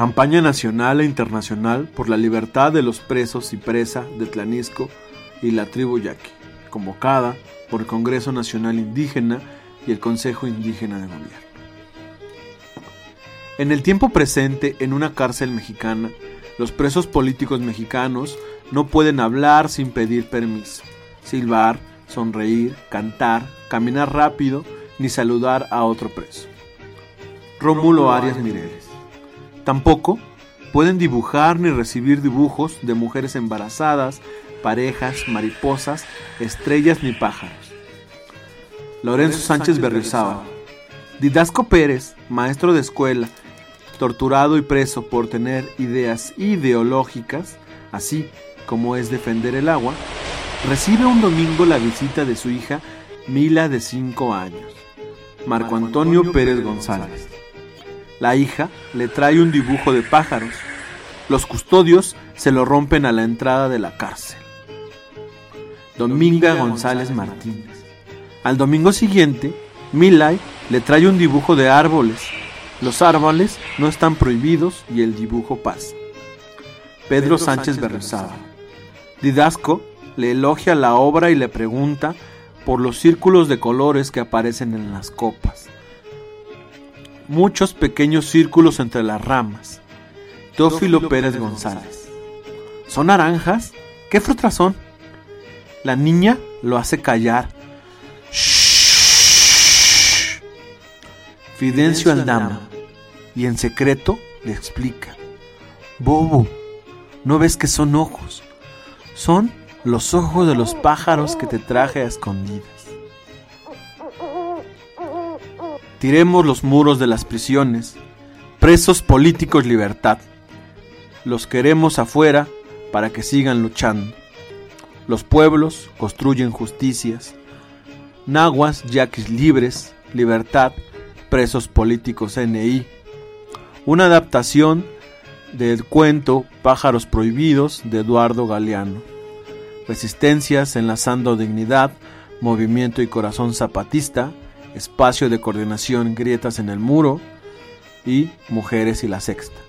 Campaña nacional e internacional por la libertad de los presos y presa de Tlanisco y la tribu Yaqui, convocada por el Congreso Nacional Indígena y el Consejo Indígena de Gobierno. En el tiempo presente, en una cárcel mexicana, los presos políticos mexicanos no pueden hablar sin pedir permiso, silbar, sonreír, cantar, caminar rápido, ni saludar a otro preso. Rómulo Arias Mireles. Tampoco pueden dibujar ni recibir dibujos de mujeres embarazadas, parejas, mariposas, estrellas ni pájaros. Lorenzo Sánchez Berriozábal. Didasco Pérez, maestro de escuela, torturado y preso por tener ideas ideológicas, así como es defender el agua, recibe un domingo la visita de su hija Mila de 5 años, Marco Antonio Pérez González. La hija le trae un dibujo de pájaros. Los custodios se lo rompen a la entrada de la cárcel. Dominga González Martínez. Al domingo siguiente, Milay le trae un dibujo de árboles. Los árboles no están prohibidos y el dibujo pasa. Pedro Sánchez Berrezaba. Didasco le elogia la obra y le pregunta por los círculos de colores que aparecen en las copas. Muchos pequeños círculos entre las ramas. Teófilo Pérez González. ¿Son naranjas? ¿Qué frutas son? La niña lo hace callar. Shh. Fidencio Aldama. Y en secreto le explica. Bobo, ¿no ves que son ojos? Son los ojos de los pájaros que te traje a escondidas. Tiremos los muros de las prisiones. Presos políticos libertad. Los queremos afuera para que sigan luchando. Los pueblos construyen justicias. Nahuas, yaquis libres, libertad, presos políticos NI. Una adaptación del cuento Pájaros Prohibidos de Eduardo Galeano. Resistencias enlazando dignidad, movimiento y corazón zapatista, espacio de coordinación grietas en el muro y mujeres y la sexta.